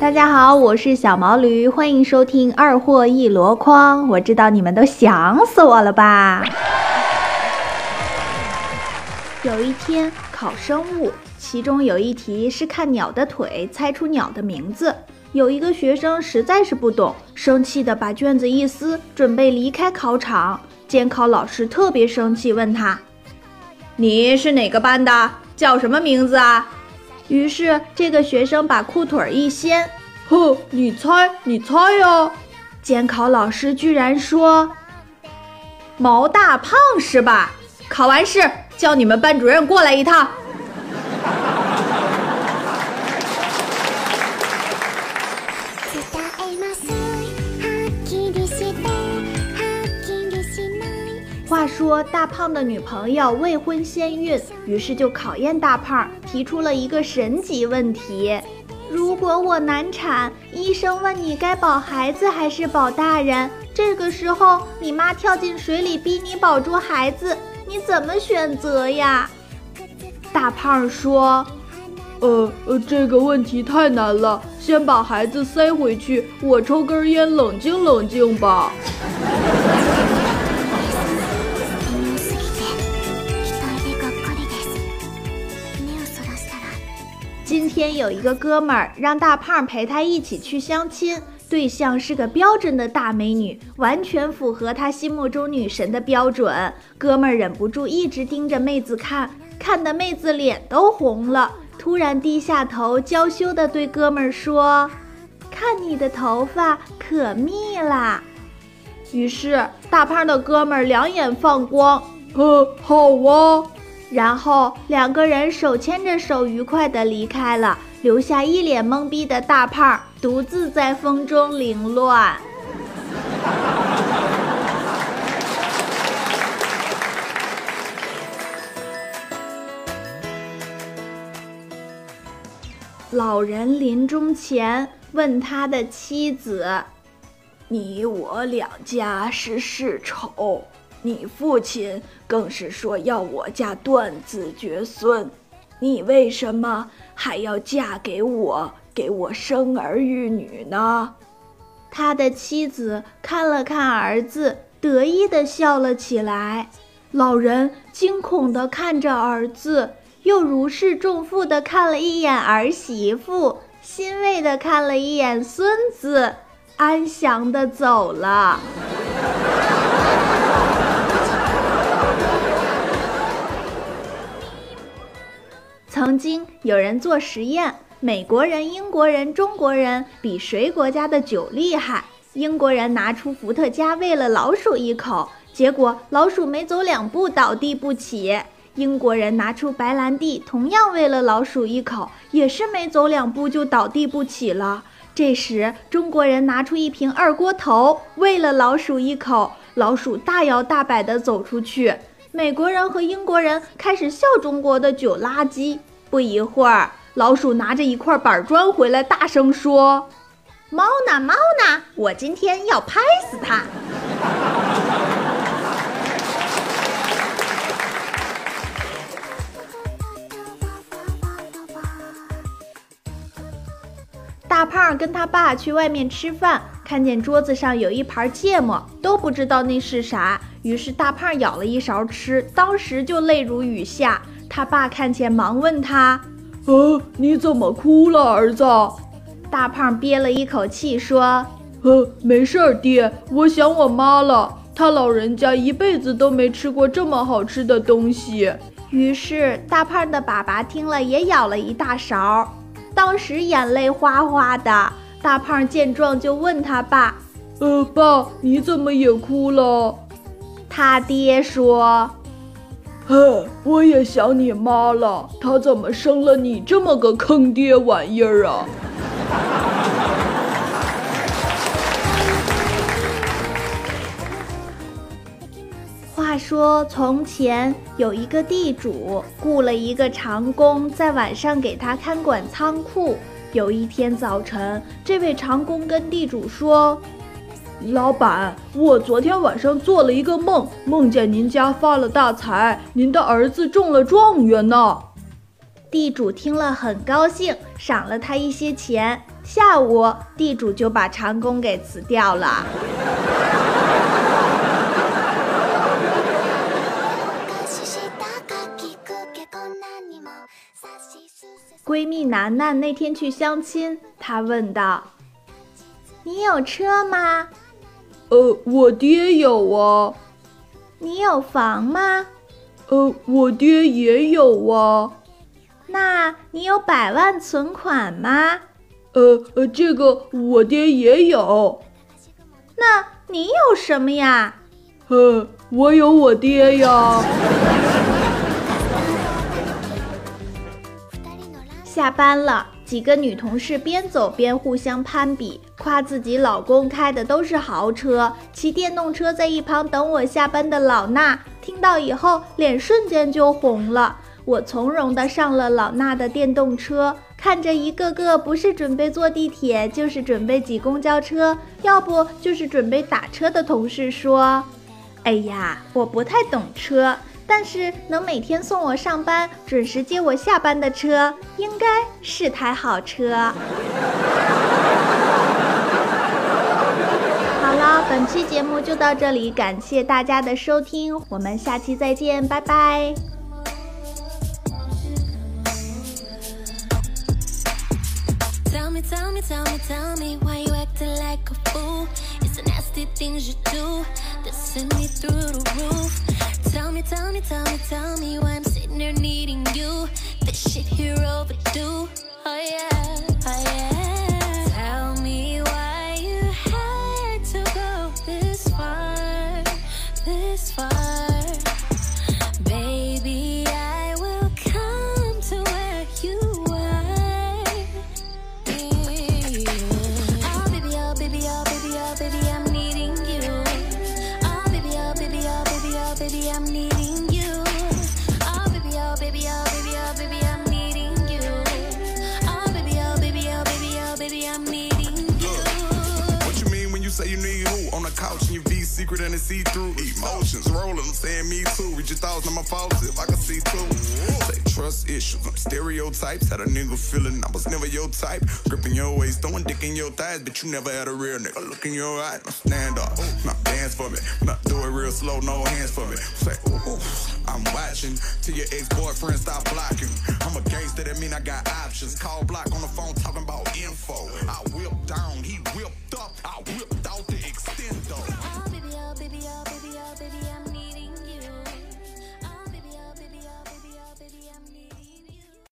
大家好，我是小毛驴，欢迎收听二货一箩筐。我知道你们都想死我了吧？有一天考生物，其中有一题是看鸟的腿猜出鸟的名字。有一个学生实在是不懂，生气的把卷子一撕，准备离开考场。监考老师特别生气，问他：“你是哪个班的？叫什么名字啊？”于是这个学生把裤腿一掀，哼，你猜，你猜呀！监考老师居然说：“毛大胖是吧？”考完试叫你们班主任过来一趟。说大胖的女朋友未婚先孕，于是就考验大胖，提出了一个神级问题：如果我难产，医生问你该保孩子还是保大人，这个时候你妈跳进水里逼你保住孩子，你怎么选择呀？大胖说：“呃呃，这个问题太难了，先把孩子塞回去，我抽根烟冷静冷静吧。”今天有一个哥们儿让大胖陪他一起去相亲，对象是个标准的大美女，完全符合他心目中女神的标准。哥们儿忍不住一直盯着妹子看，看的妹子脸都红了。突然低下头，娇羞地对哥们儿说：“看你的头发可密啦。”于是大胖的哥们儿两眼放光，呃，好啊。然后两个人手牵着手，愉快地离开了，留下一脸懵逼的大胖独自在风中凌乱。老人临终前问他的妻子：“你我两家是世仇。”你父亲更是说要我家断子绝孙，你为什么还要嫁给我，给我生儿育女呢？他的妻子看了看儿子，得意地笑了起来。老人惊恐地看着儿子，又如释重负地看了一眼儿媳妇，欣慰地看了一眼孙子，安详地走了。曾经有人做实验，美国人、英国人、中国人比谁国家的酒厉害。英国人拿出伏特加喂了老鼠一口，结果老鼠没走两步倒地不起。英国人拿出白兰地，同样喂了老鼠一口，也是没走两步就倒地不起了。这时中国人拿出一瓶二锅头，喂了老鼠一口，老鼠大摇大摆地走出去。美国人和英国人开始笑中国的酒垃圾。不一会儿，老鼠拿着一块板砖回来，大声说：“猫呢？猫呢？我今天要拍死它！”大胖跟他爸去外面吃饭，看见桌子上有一盘芥末，都不知道那是啥。于是大胖舀了一勺吃，当时就泪如雨下。他爸看见，忙问他：“呃，你怎么哭了，儿子？”大胖憋了一口气说：“呃，没事儿，爹，我想我妈了。她老人家一辈子都没吃过这么好吃的东西。”于是大胖的爸爸听了，也舀了一大勺，当时眼泪哗哗的。大胖见状，就问他爸：“呃，爸，你怎么也哭了？”他爹说。哼，我也想你妈了，她怎么生了你这么个坑爹玩意儿啊？话说从前有一个地主，雇了一个长工，在晚上给他看管仓库。有一天早晨，这位长工跟地主说：“老板，我昨天晚上做了一个梦，梦见您家发了大财，您的儿子中了状元呢。地主听了很高兴，赏了他一些钱。下午，地主就把长工给辞掉了。闺蜜楠楠那天去相亲，她问道：“你有车吗？”“呃，我爹有啊。”“你有房吗？”“呃，我爹也有啊。”“那你有百万存款吗？”“呃呃，这个我爹也有。”“那你有什么呀？”“呃，我有我爹呀。”下班了，几个女同事边走边互相攀比，夸自己老公开的都是豪车。骑电动车在一旁等我下班的老衲听到以后，脸瞬间就红了。我从容的上了老衲的电动车，看着一个个不是准备坐地铁，就是准备挤公交车，要不就是准备打车的同事说：“哎呀，我不太懂车。”但是能每天送我上班、准时接我下班的车，应该是台好车。好了，本期节目就到这里，感谢大家的收听，我们下期再见，拜拜。Tell me, tell me, tell me, Tell me, tell me, tell me, tell me why I'm sitting here needing you. This shit here overdue. Oh yeah. Secret and it's see-through emotions rolling. I'm saying me too. Read your thoughts, on my faults if I can see too. Say trust issues, stereotypes. Had a nigga feeling I was never your type. Gripping your waist, throwing dick in your thighs, but you never had a real nigga. Look in your eye, now stand up, now dance for me. Not do it real slow, no hands for me. Say ooh. I'm watching till your ex-boyfriend stop blocking. I'm a gangster, that mean I got options. Call block on the phone talking about info. I whipped down, he whipped up, I whipped